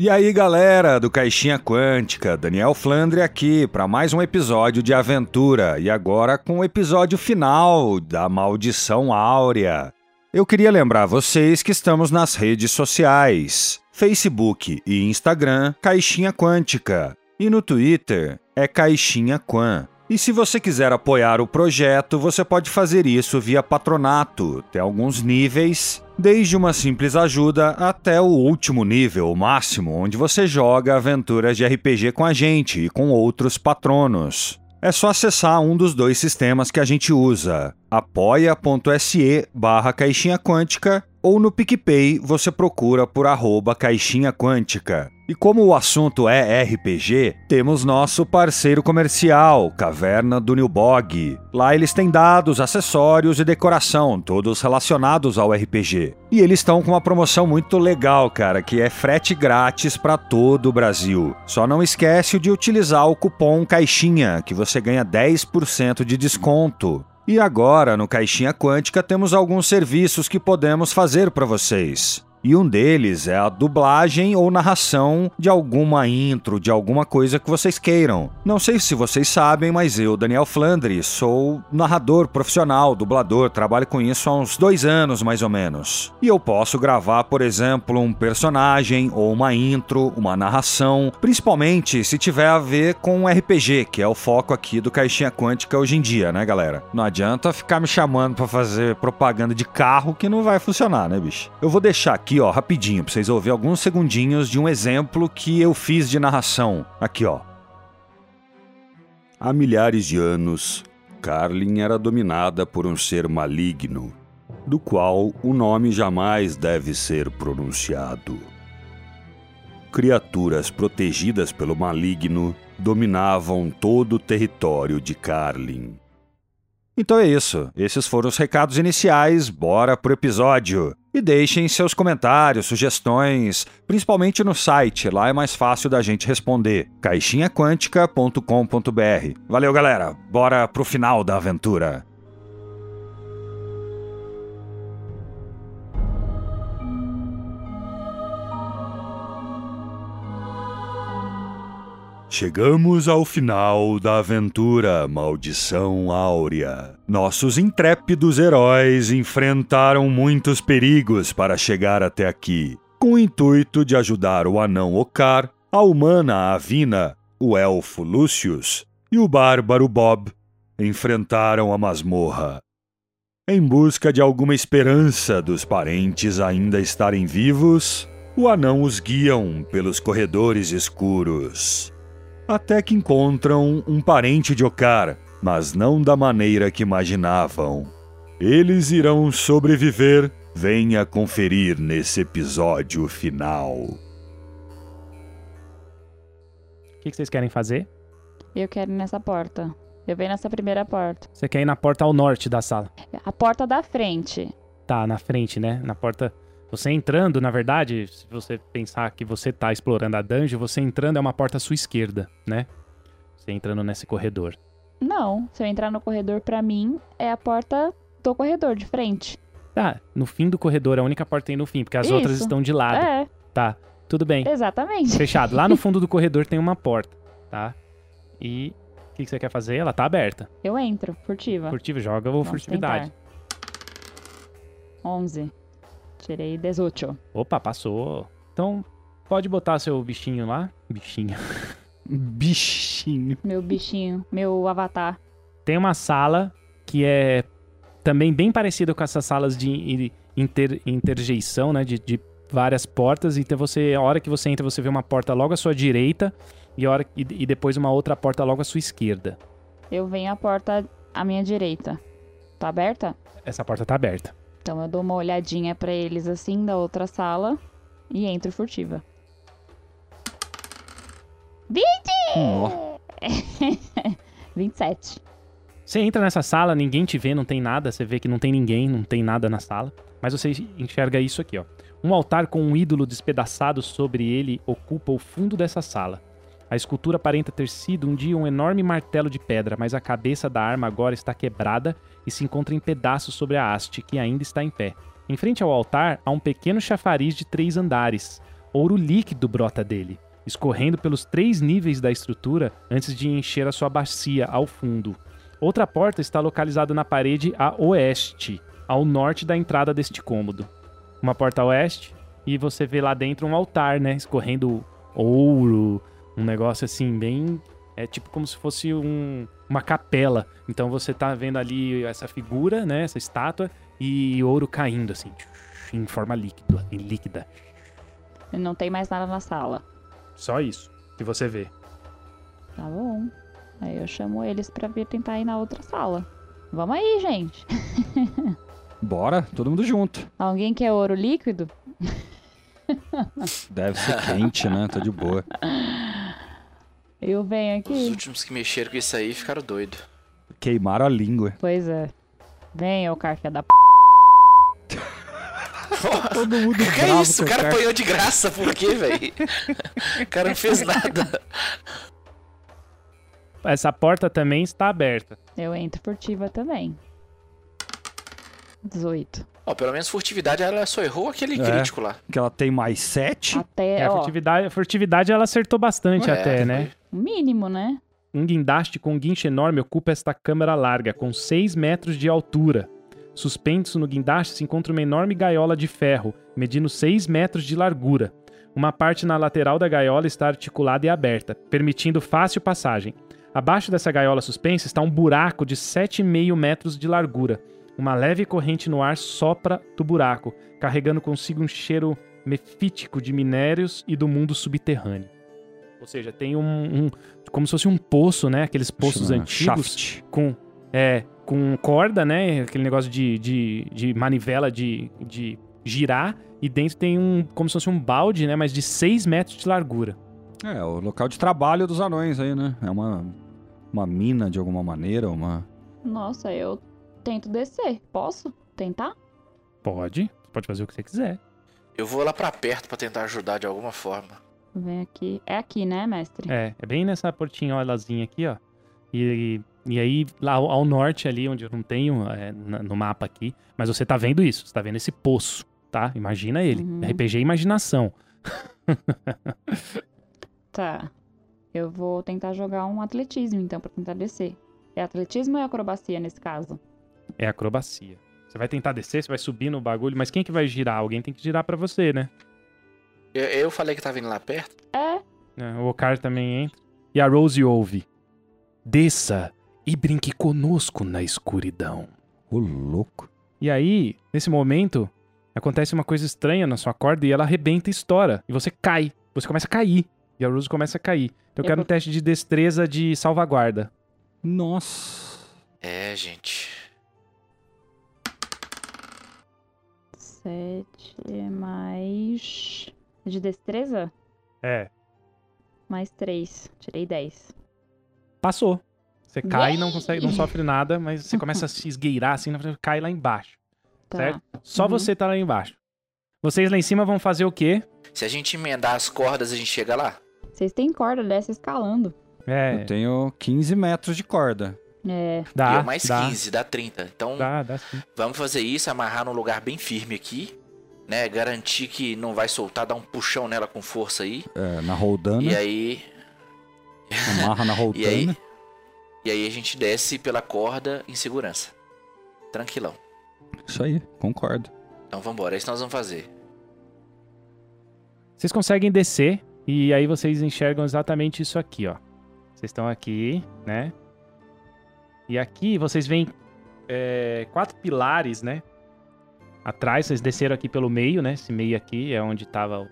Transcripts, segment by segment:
E aí, galera do Caixinha Quântica, Daniel Flandre aqui para mais um episódio de aventura e agora com o episódio final da Maldição Áurea. Eu queria lembrar vocês que estamos nas redes sociais: Facebook e Instagram, Caixinha Quântica, e no Twitter é Caixinha Quan. E se você quiser apoiar o projeto, você pode fazer isso via patronato. Tem alguns níveis, desde uma simples ajuda até o último nível, o máximo, onde você joga aventuras de RPG com a gente e com outros patronos. É só acessar um dos dois sistemas que a gente usa, apoia.se barra caixinha quântica ou no PicPay você procura por arroba caixinha quântica. E como o assunto é RPG, temos nosso parceiro comercial, Caverna do Nilbog. Lá eles têm dados, acessórios e decoração, todos relacionados ao RPG. E eles estão com uma promoção muito legal, cara, que é frete grátis para todo o Brasil. Só não esquece de utilizar o cupom CAIXINHA, que você ganha 10% de desconto. E agora, no Caixinha Quântica, temos alguns serviços que podemos fazer para vocês. E um deles é a dublagem ou narração de alguma intro, de alguma coisa que vocês queiram. Não sei se vocês sabem, mas eu, Daniel Flandre, sou narrador profissional, dublador, trabalho com isso há uns dois anos mais ou menos. E eu posso gravar, por exemplo, um personagem ou uma intro, uma narração, principalmente se tiver a ver com RPG, que é o foco aqui do Caixinha Quântica hoje em dia, né, galera? Não adianta ficar me chamando para fazer propaganda de carro que não vai funcionar, né, bicho? Eu vou deixar aqui aqui, ó, rapidinho, pra vocês ouvirem alguns segundinhos de um exemplo que eu fiz de narração. Aqui, ó. Há milhares de anos, Carlin era dominada por um ser maligno, do qual o nome jamais deve ser pronunciado. Criaturas protegidas pelo maligno dominavam todo o território de Carlin. Então é isso. Esses foram os recados iniciais. Bora pro episódio. E deixem seus comentários, sugestões, principalmente no site, lá é mais fácil da gente responder. caixinhaquântica.com.br. Valeu, galera. Bora pro final da aventura. Chegamos ao final da aventura Maldição Áurea. Nossos intrépidos heróis enfrentaram muitos perigos para chegar até aqui, com o intuito de ajudar o anão Ocar, a humana Avina, o elfo Lucius e o bárbaro Bob. Enfrentaram a masmorra. Em busca de alguma esperança dos parentes ainda estarem vivos, o anão os guiam pelos corredores escuros até que encontram um parente de Okar, mas não da maneira que imaginavam. Eles irão sobreviver. Venha conferir nesse episódio final. O que, que vocês querem fazer? Eu quero ir nessa porta. Eu venho nessa primeira porta. Você quer ir na porta ao norte da sala? A porta da frente. Tá, na frente, né? Na porta você entrando, na verdade, se você pensar que você tá explorando a dungeon, você entrando é uma porta à sua esquerda, né? Você entrando nesse corredor. Não, se eu entrar no corredor, para mim, é a porta do corredor, de frente. Tá, no fim do corredor, a única porta tem no fim, porque as Isso. outras estão de lado. É. Tá, tudo bem. Exatamente. Fechado. Lá no fundo do corredor tem uma porta, tá? E o que, que, você quer fazer? Ela tá aberta. Eu entro, furtiva. Furtiva, joga ou furtividade. Tentar. 11. Tirei 18. Opa, passou. Então, pode botar seu bichinho lá. Bichinho. bichinho. Meu bichinho, meu avatar. Tem uma sala que é também bem parecida com essas salas de inter, interjeição, né? De, de várias portas. Então você, a hora que você entra, você vê uma porta logo à sua direita e, hora, e, e depois uma outra porta logo à sua esquerda. Eu venho a porta à minha direita. Tá aberta? Essa porta tá aberta. Então eu dou uma olhadinha para eles assim da outra sala e entro furtiva. 20! Oh. 27. Você entra nessa sala, ninguém te vê, não tem nada, você vê que não tem ninguém, não tem nada na sala, mas você enxerga isso aqui, ó. Um altar com um ídolo despedaçado sobre ele ocupa o fundo dessa sala. A escultura aparenta ter sido um dia um enorme martelo de pedra, mas a cabeça da arma agora está quebrada e se encontra em pedaços sobre a haste, que ainda está em pé. Em frente ao altar há um pequeno chafariz de três andares. ouro líquido brota dele, escorrendo pelos três níveis da estrutura antes de encher a sua bacia ao fundo. Outra porta está localizada na parede a oeste, ao norte da entrada deste cômodo. Uma porta a oeste, e você vê lá dentro um altar, né? Escorrendo ouro, um negócio assim, bem. É tipo como se fosse um, uma capela. Então você tá vendo ali essa figura, né? Essa estátua, e ouro caindo, assim, em forma líquida. líquida. E não tem mais nada na sala. Só isso que você vê. Tá bom. Aí eu chamo eles pra vir tentar ir na outra sala. Vamos aí, gente. Bora, todo mundo junto. Alguém quer ouro líquido? Deve ser quente, né? Tá de boa. Eu venho Os aqui. últimos que mexeram com isso aí ficaram doidos. Queimaram a língua. Pois é. Vem, ô carca da p. Todo mundo Que é isso? O cara apanhou de graça, por quê, velho? O cara não fez nada. Essa porta também está aberta. Eu entro furtiva também. 18. Ó, pelo menos furtividade ela só errou aquele É. crítico lá. Que ela tem mais sete. Até, É, a ó, furtividade, a furtividade ela acertou bastante Ué, até, foi- né? o mínimo, né? Um guindaste com um guincho enorme ocupa esta câmara larga, com 6 metros de altura. Suspenso no guindaste se encontra uma enorme gaiola de ferro, medindo 6 metros de largura. Uma parte na lateral da gaiola está articulada e aberta, permitindo fácil passagem. Abaixo dessa gaiola suspensa está um buraco de 7,5 metros de largura. Uma leve corrente no ar sopra do buraco, carregando consigo um cheiro mefítico de minérios e do mundo subterrâneo. Ou seja, tem um, um- como se fosse um poço, né? Aqueles poços Chama antigos Shaft. com é com corda, né? Aquele negócio de, de, de manivela de, de girar e dentro tem um como se fosse um balde, né? Mas de 6 metros de largura. É, o local de trabalho dos anões aí, né? É uma, uma mina de alguma maneira, uma. Nossa, eu tento descer. Posso tentar? Pode, pode fazer o que você quiser. Eu vou lá pra perto pra tentar ajudar de alguma forma. Vem aqui. É aqui, né, mestre? É, é bem nessa portinholazinha aqui, ó. E, e aí, lá ao, ao norte ali, onde eu não tenho é, no mapa aqui, mas você tá vendo isso, você tá vendo esse poço, tá? Imagina ele. Uhum. RPG Imaginação. Tá. Eu vou tentar jogar um atletismo, então, pra tentar descer. É atletismo ou é acrobacia nesse caso? É acrobacia. Você vai tentar descer, você vai subir no bagulho, mas quem que vai girar? Alguém tem que girar pra você, né? Eu, eu falei que tava indo lá perto. É. É, O Okar também entra. E a Rose ouve. Desça e brinque conosco na escuridão. Ô, louco. E aí, nesse momento, acontece uma coisa estranha na sua corda e ela arrebenta e estoura. E você cai. Você começa a cair. E a Rose começa a cair. Então eu Eu quero um teste de destreza de salvaguarda. Nossa. É, gente. Sete mais. De destreza? É. Mais três. Tirei dez. Passou. Você cai e não consegue, não sofre nada, mas você começa a se esgueirar assim, cai lá embaixo. Tá. Certo? Só Uhum. você tá lá embaixo. Vocês lá em cima vão fazer o quê? Se a gente emendar as cordas, a gente chega lá. Vocês têm corda dessa escalando. É, Eu tenho 15 metros de corda. É. dá, eu mais dá, 15, dá 30. Então, dá, dá vamos fazer isso, amarrar num lugar bem firme aqui. Né? Garantir que não vai soltar, dar um puxão nela com força aí. É, na roldana. E aí. Amarra na E aí. roldana. E aí a gente desce pela corda em segurança. Tranquilão. Isso aí, concordo. Então vambora, é isso que nós vamos fazer. Vocês conseguem descer e aí vocês enxergam exatamente isso aqui, ó. Vocês estão aqui, né? E aqui vocês veem é, quatro pilares, né? Atrás, vocês desceram aqui pelo meio, né? Esse meio aqui é onde tava.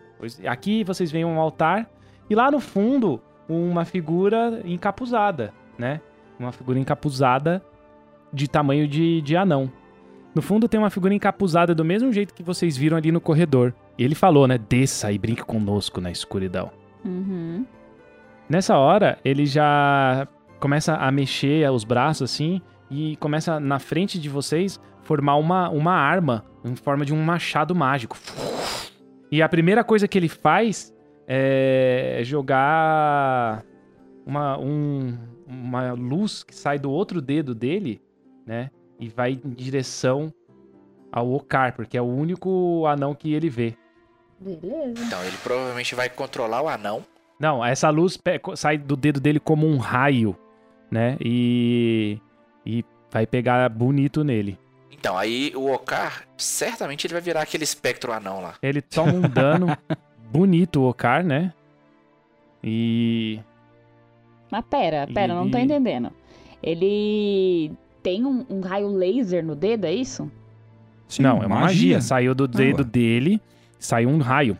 Aqui vocês veem um altar e lá no fundo uma figura encapuzada, né? Uma figura encapuzada de tamanho de, de anão. No fundo tem uma figura encapuzada do mesmo jeito que vocês viram ali no corredor. E ele falou, né? Desça e brinque conosco na escuridão. Uhum. Nessa hora, ele já começa a mexer os braços assim e começa na frente de vocês formar uma, uma arma em forma de um machado mágico. E a primeira coisa que ele faz é jogar uma, um- uma luz que sai do outro dedo dele, né? E vai em direção ao Okar, porque é o único anão que ele vê. Beleza. Então ele provavelmente vai controlar o anão. Não, essa luz sai do dedo dele como um raio, né? E. E vai pegar bonito nele. Então, aí o Okar, certamente ele vai virar aquele espectro anão lá. Ele toma um dano bonito, o Okar, né? E. Mas pera, pera, não tô entendendo. Ele tem um, um raio laser no dedo, é isso? Sim, não, é uma magia. Saiu do dedo ué. dele, saiu um raio.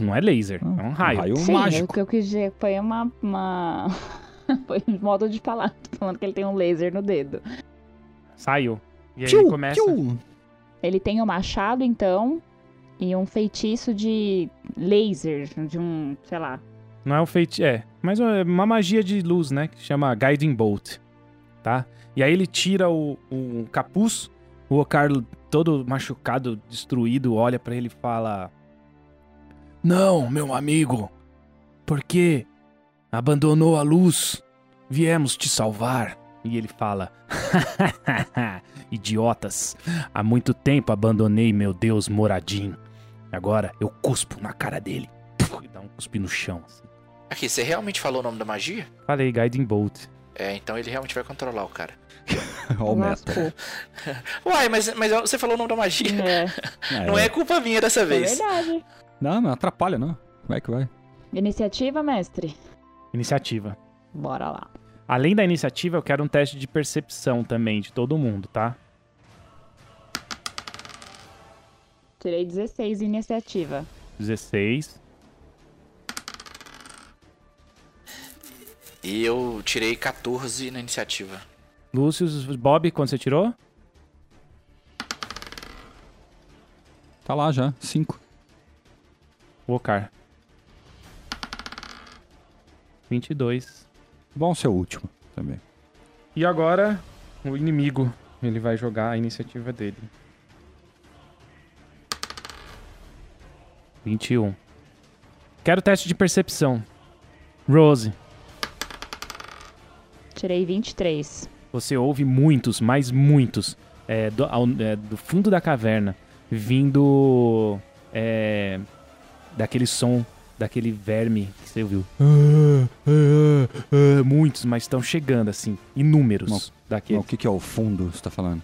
Não é laser, é um raio. Raio Sim, mágico. o que eu quis dizer foi uma. uma... foi um modo de falar. Tô falando que ele tem um laser no dedo. Saiu. E aí Tchiu, ele começa. tchiu. Ele tem um machado, então, e um feitiço de laser, de um, sei lá. Não é um feitiço. É, mas é uma magia de luz, né? Que chama Guiding Bolt. Tá? E aí ele tira o, o capuz. O Okar, todo machucado, destruído, olha pra ele e fala: Não, meu amigo. Por que abandonou a luz? Viemos te salvar. E ele fala: Idiotas, há muito tempo abandonei meu Deus Moradin. Agora eu cuspo na cara dele. E dá um cuspe no chão. assim. Aqui, você realmente falou o nome da magia? Falei, Guiding Bolt. É, então ele realmente vai controlar o cara. Ó o. Lascou. Uai, mas, mas você falou o nome da magia. É, Não é culpa minha dessa é vez. verdade. Não, não atrapalha, não. Vai que vai. Iniciativa, mestre? Iniciativa. Bora lá. Além da iniciativa, eu quero um teste de percepção também de todo mundo, tá? Tirei 16 em iniciativa. 16. E eu tirei 14 na iniciativa. Lúcio, Bob, quando você tirou? Tá lá já. Cinco. Wokar. 22. Bom ser o último também. E agora, o inimigo. Ele vai jogar a iniciativa dele. 21. Quero teste de percepção. Rose, Tirei 23. você ouve muitos, mas muitos, é, do, ao- é, do fundo da caverna, vindo é, daquele som, daquele verme que você ouviu. Ah, ah, ah, muitos, mas estão chegando, assim, inúmeros Mas daqueles. O que, que é o fundo que você tá falando?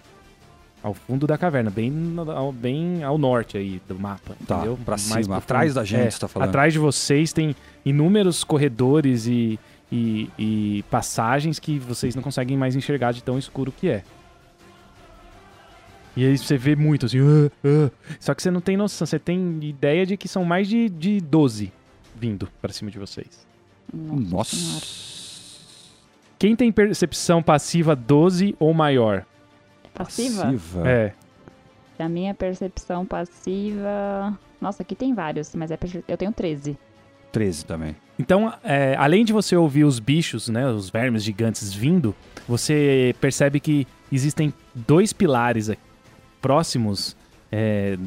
Ao fundo da caverna, bem, ao, bem ao norte aí do mapa, Tá, entendeu? pra Mais cima, atrás da gente, É, você tá falando. Atrás de vocês tem inúmeros corredores e, e, e passagens que vocês não conseguem mais enxergar de tão escuro que é. E aí você vê muito assim. "Ah, ah". Só que você não tem noção, você tem ideia de que são mais de, de 12 vindo pra cima de vocês. Nossa. Senhora. Quem tem percepção passiva 12 ou maior? Passiva? Passiva. É. A minha percepção passiva. Nossa, aqui tem vários, mas é perce- eu tenho 13. 13 também. Então, é, além de você ouvir os bichos, né, os vermes gigantes vindo, você percebe que existem dois pilares aqui, próximos é,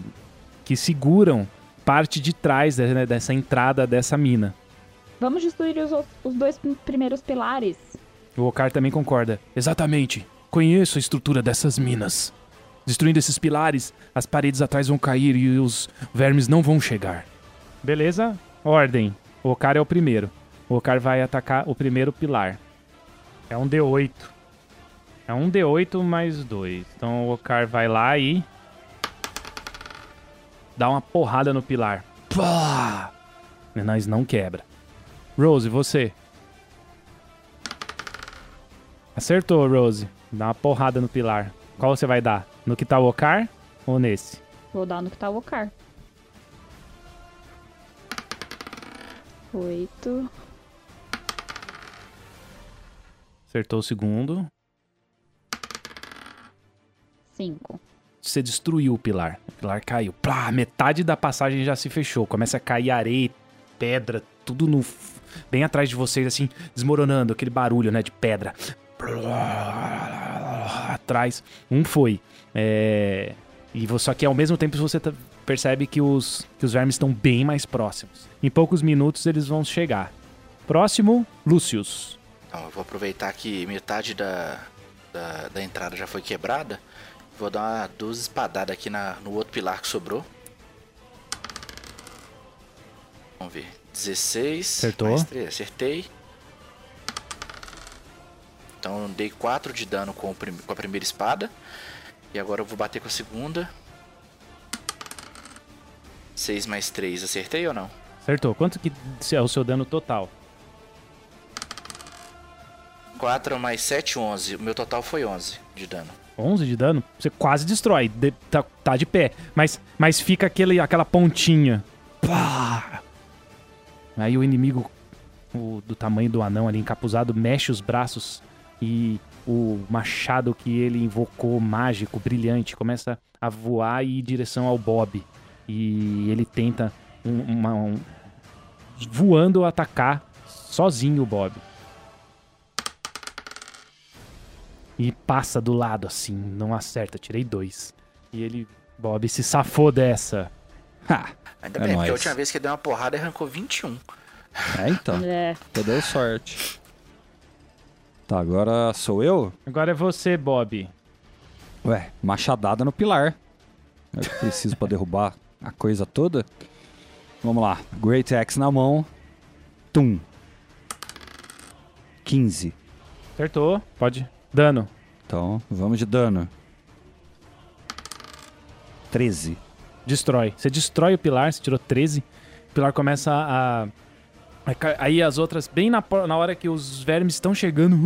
que seguram parte de trás né, dessa entrada dessa mina. Vamos destruir os, os dois prim- primeiros pilares. O Okar também concorda. Exatamente. Conheço a estrutura dessas minas. Destruindo esses pilares, as paredes atrás vão cair e os vermes não vão chegar. Beleza? Ordem. O Okar é o primeiro. O Okar vai atacar o primeiro pilar. É um D8. É um D8 mais dois. Então o Okar vai lá e. Dá uma porrada no pilar. Pá! Mas não quebra. Rose, você. Acertou, Rose. Dá uma porrada no pilar. Qual você vai dar? No que tá o Okar ou nesse? Vou dar no que tá o Ocar. Oito. Acertou o segundo. Cinco. Você destruiu o pilar. O pilar caiu. Plá, metade da passagem já se fechou. Começa a cair areia, pedra, tudo no bem atrás de vocês assim, desmoronando, aquele barulho, né, de pedra. Atrás, um foi. É, e só que ao mesmo tempo você percebe que os que os vermes estão bem mais próximos. Em poucos minutos eles vão chegar. Próximo, Lucius. Então, eu vou aproveitar que metade da, da, da entrada já foi quebrada. Vou dar uma, duas espadadas aqui na, no outro pilar que sobrou. Vamos ver. 16. Acertou. Mais 3. Acertei. Então eu dei 4 de dano com, com a primeira espada. E agora eu vou bater com a segunda. 6 mais 3. Acertei ou não? Acertou. Quanto que é o seu dano total? 4 mais 7, 11. O meu total foi 11 de dano. 11 de dano? Você quase destrói. De- tá, tá de pé. Mas, mas fica aquele, aquela pontinha. Pá! Aí o inimigo o, do tamanho do anão ali encapuzado mexe os braços e o machado que ele invocou, mágico, brilhante, começa a voar e ir em direção ao Bob. E ele tenta um- uma- um- voando atacar sozinho o Bob. E passa do lado assim, não acerta, tirei dois. E ele, Bob, se safou dessa. Ha! Ainda É bem, porque nóis. a última vez que deu uma porrada arrancou 21. É, então. É, Você deu sorte. Tá, agora sou eu? Agora é você, Bob. Ué, machadada no pilar. É que preciso pra derrubar a coisa toda. Vamos lá. Great Axe na mão. Tum. 15. Acertou, pode. Dano. Então, vamos de dano. 13. Destrói. Você destrói o pilar, você tirou 13. O pilar começa a. Aí as outras, bem na, na hora que os vermes estão chegando.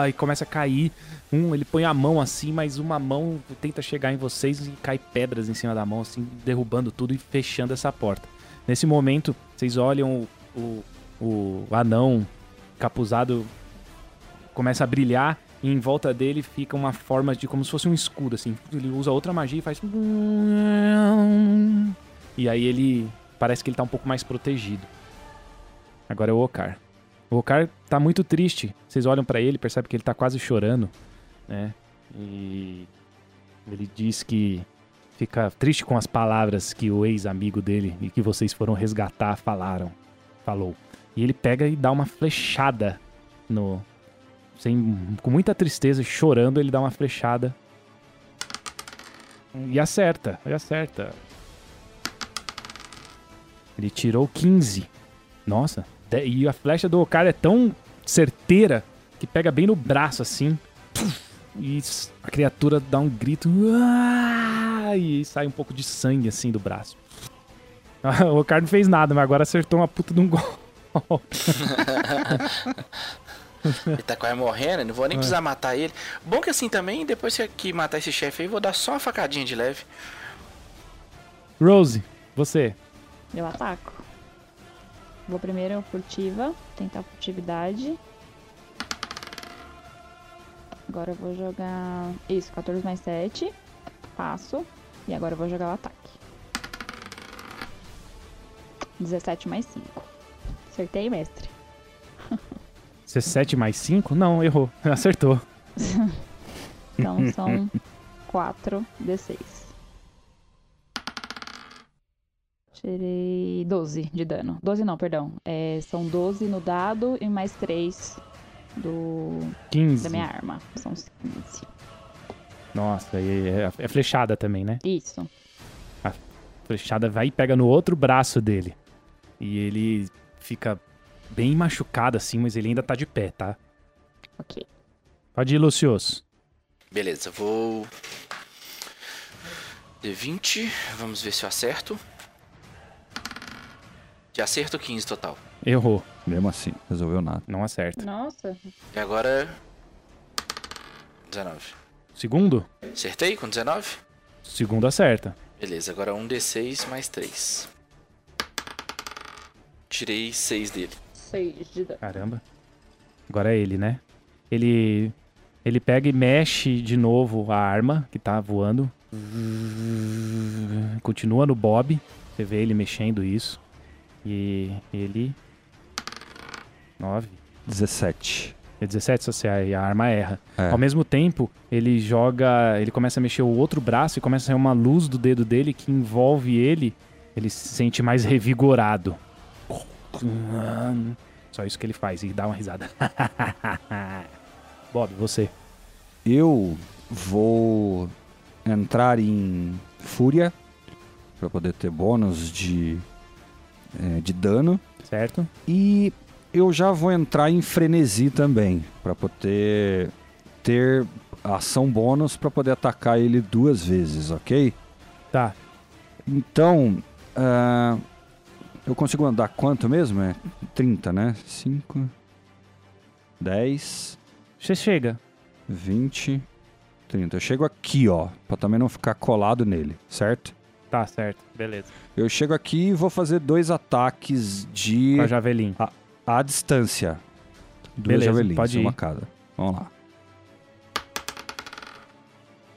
Aí começa a cair. Um, ele põe a mão assim, mas uma mão tenta chegar em vocês e cai pedras em cima da mão, assim, derrubando tudo e fechando essa porta. Nesse momento, vocês olham o, o, o anão capuzado começa a brilhar e em volta dele fica uma forma de como se fosse um escudo, assim. Ele usa outra magia e faz. E aí ele. Parece que ele tá um pouco mais protegido. Agora é o Okar. O Okar tá muito triste. Vocês olham pra ele, percebem que ele tá quase chorando, né? E ele diz que fica triste com as palavras que o ex-amigo dele e que vocês foram resgatar falaram. Falou. E ele pega e dá uma flechada no, sem, com muita tristeza, chorando, ele dá uma flechada. E acerta, e acerta. Ele tirou 15. Nossa, e a flecha do cara é tão certeira que pega bem no braço assim. E a criatura dá um grito. E sai um pouco de sangue assim do braço. O cara não fez nada, mas agora acertou uma puta de um gol. Ele tá quase morrendo, não vou nem precisar matar ele. Bom que assim também, depois que- que matar esse chefe aí, vou dar só uma facadinha de leve. Rose, você. eu ataco. Vou primeiro furtiva, tentar furtividade. Agora eu vou jogar. Isso, 14 mais 7. Passo. E agora eu vou jogar o ataque. 17 mais 5. Acertei, mestre. 17 mais 5? Não, errou. Acertou. Então são 4 D6. Tirei 12 de dano. 12 não, perdão. É, são 12 no dado e mais 3 do, 15. da minha arma. São 15. Nossa, e é, é flechada também, né? Isso. Flechada vai e pega no outro braço dele. E ele fica bem machucado assim, mas ele ainda tá de pé, tá? Ok. Pode ir, Lucioso. Beleza, vou. D20, vamos ver se eu acerto. De acerto 15 total. Errou. Mesmo assim, resolveu nada. Não acerta. Nossa. E agora. 19. Segundo? Acertei com 19? Segundo acerta. Beleza, agora 1d6 mais 3. Tirei 6 dele. 6 de dano. Caramba. Agora é ele, né? Ele. Ele pega e mexe de novo a arma que tá voando. Continua no Bob. Você vê ele mexendo isso. E ele. 9. 17. É 17 sociais e a arma erra. É. Ao mesmo tempo, ele joga. Ele começa a mexer o outro braço e começa a sair uma luz do dedo dele que envolve ele. Ele se sente mais revigorado. Só isso que ele faz e dá uma risada. Bob, você. Eu vou entrar em fúria Pra poder ter bônus de, é, de dano. Certo? E eu já vou entrar em frenesi também. Pra poder ter ação bônus pra poder atacar ele duas vezes, ok? Tá. Então, ah, eu consigo andar quanto mesmo? É 30, né? 5, 10, Você chega. 20, 30. Eu chego aqui, ó, pra também não ficar colado nele, certo? Tá, certo. Beleza. Eu chego aqui e vou fazer dois ataques de Com a javelin. à distância. Duas Beleza, javelins, pode ir. uma cada. Vamos lá.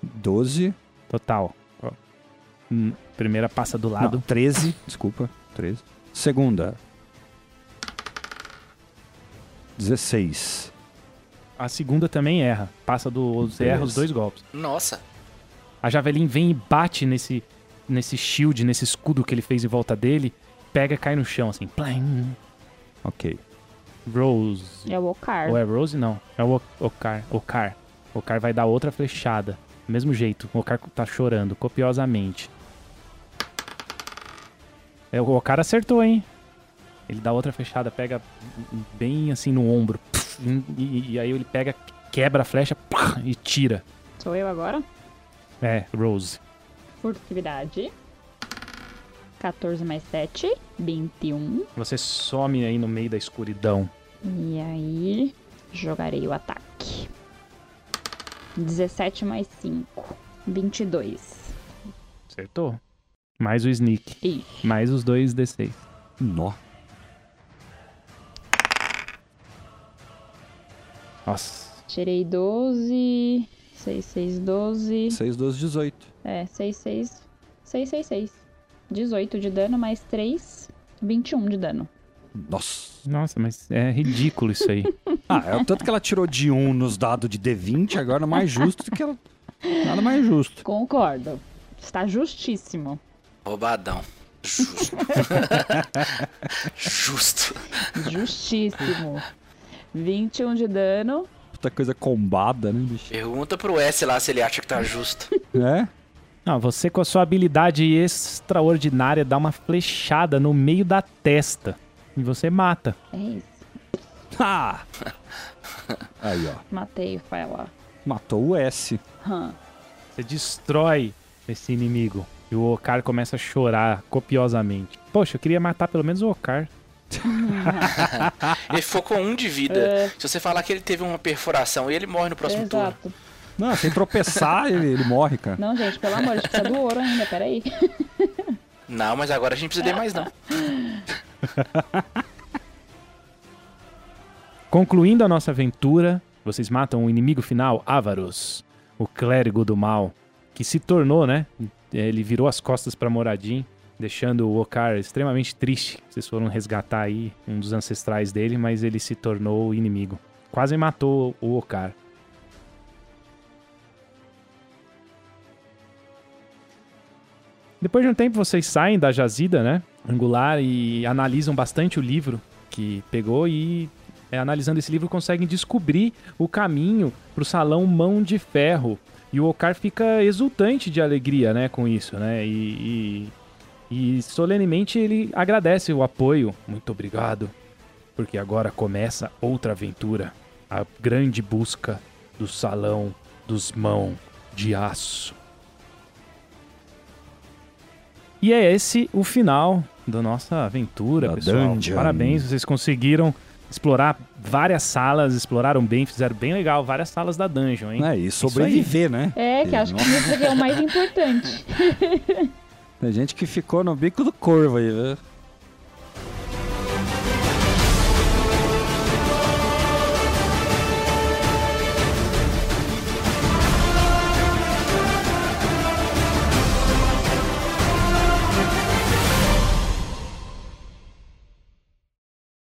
12. Total. Hum, Primeira passa do Não, lado. 13. Desculpa, 13. Segunda. 16. A segunda também erra. Passa dos Beleza. erra os dois golpes. Nossa. A Javelin vem e bate nesse, nesse shield, nesse escudo que ele fez em volta dele. Pega e cai no chão, assim. Plam. Ok. Rose. É o Ocar. Ou é Rose? Não. É o O- Ocar. Ocar. Ocar vai dar outra flechada. Do mesmo jeito. O Ocar tá chorando copiosamente. É, o Ocar acertou, hein? Ele dá outra flechada, pega bem assim no ombro. E, e- aí ele pega, quebra a flecha e tira. Sou eu agora? É, Rose. Furtividade. 14 mais 7, 21. Você some aí no meio da escuridão. E aí, jogarei o ataque. 17 mais 5, 22. Acertou. Mais o sneak. Ixi. Mais os dois D6. Nó. Nossa. Tirei 12. 6, 6, 12. 6, 12, 18. É, 6, 6. 6, 6, 6. 18 de dano mais 3. 21 de dano. Nossa. Nossa, mas é ridículo isso aí. Ah, é o tanto que ela tirou de 1 nos dados de D20, agora é mais justo do que ela. Nada mais justo. Concordo. Está justíssimo. Roubadão. Justo. Justo. Justíssimo. 21 de dano. Puta coisa combada, né, bicho? Pergunta pro S lá se ele acha que tá justo. É? Não, você com a sua habilidade extraordinária dá uma flechada no meio da testa. E você mata. É isso. Ah! Aí, ó. Matei o Faela. Matou o S. Hum. Você destrói esse inimigo. E o Okar começa a chorar copiosamente. Poxa, eu queria matar pelo menos o Okar. Ele ficou com um de vida. É. Se você falar que ele teve uma perfuração, ele morre no próximo turno. Exato. Não, sem tropeçar, ele, ele morre, cara. Não, gente, pelo amor, a gente precisa do ouro ainda, peraí. Não, mas agora a gente precisa de mais não. Concluindo a nossa aventura, vocês matam o inimigo final, Avaros, o clérigo do mal, que se tornou, né? Ele virou as costas pra Moradin, deixando o Okar extremamente triste. Vocês foram resgatar aí um dos ancestrais dele, mas ele se tornou inimigo. Quase matou o Okar. Depois de um tempo, vocês saem da jazida, né? Angular e analisam bastante o livro que pegou e é, analisando esse livro, conseguem descobrir o caminho para o salão Mão de Ferro. E o Okar fica exultante de alegria, né, com isso, né? E, e, e solenemente ele agradece o apoio. Muito obrigado, porque agora começa outra aventura. A grande busca do salão dos Mão de Aço. E é esse o final da nossa aventura, Da pessoal. dungeon. Parabéns, vocês conseguiram explorar várias salas, exploraram bem, fizeram bem legal várias salas da dungeon, hein? É, e sobreviver, né? É, que acho que isso aqui é o mais importante. Tem gente que ficou no bico do corvo aí, né?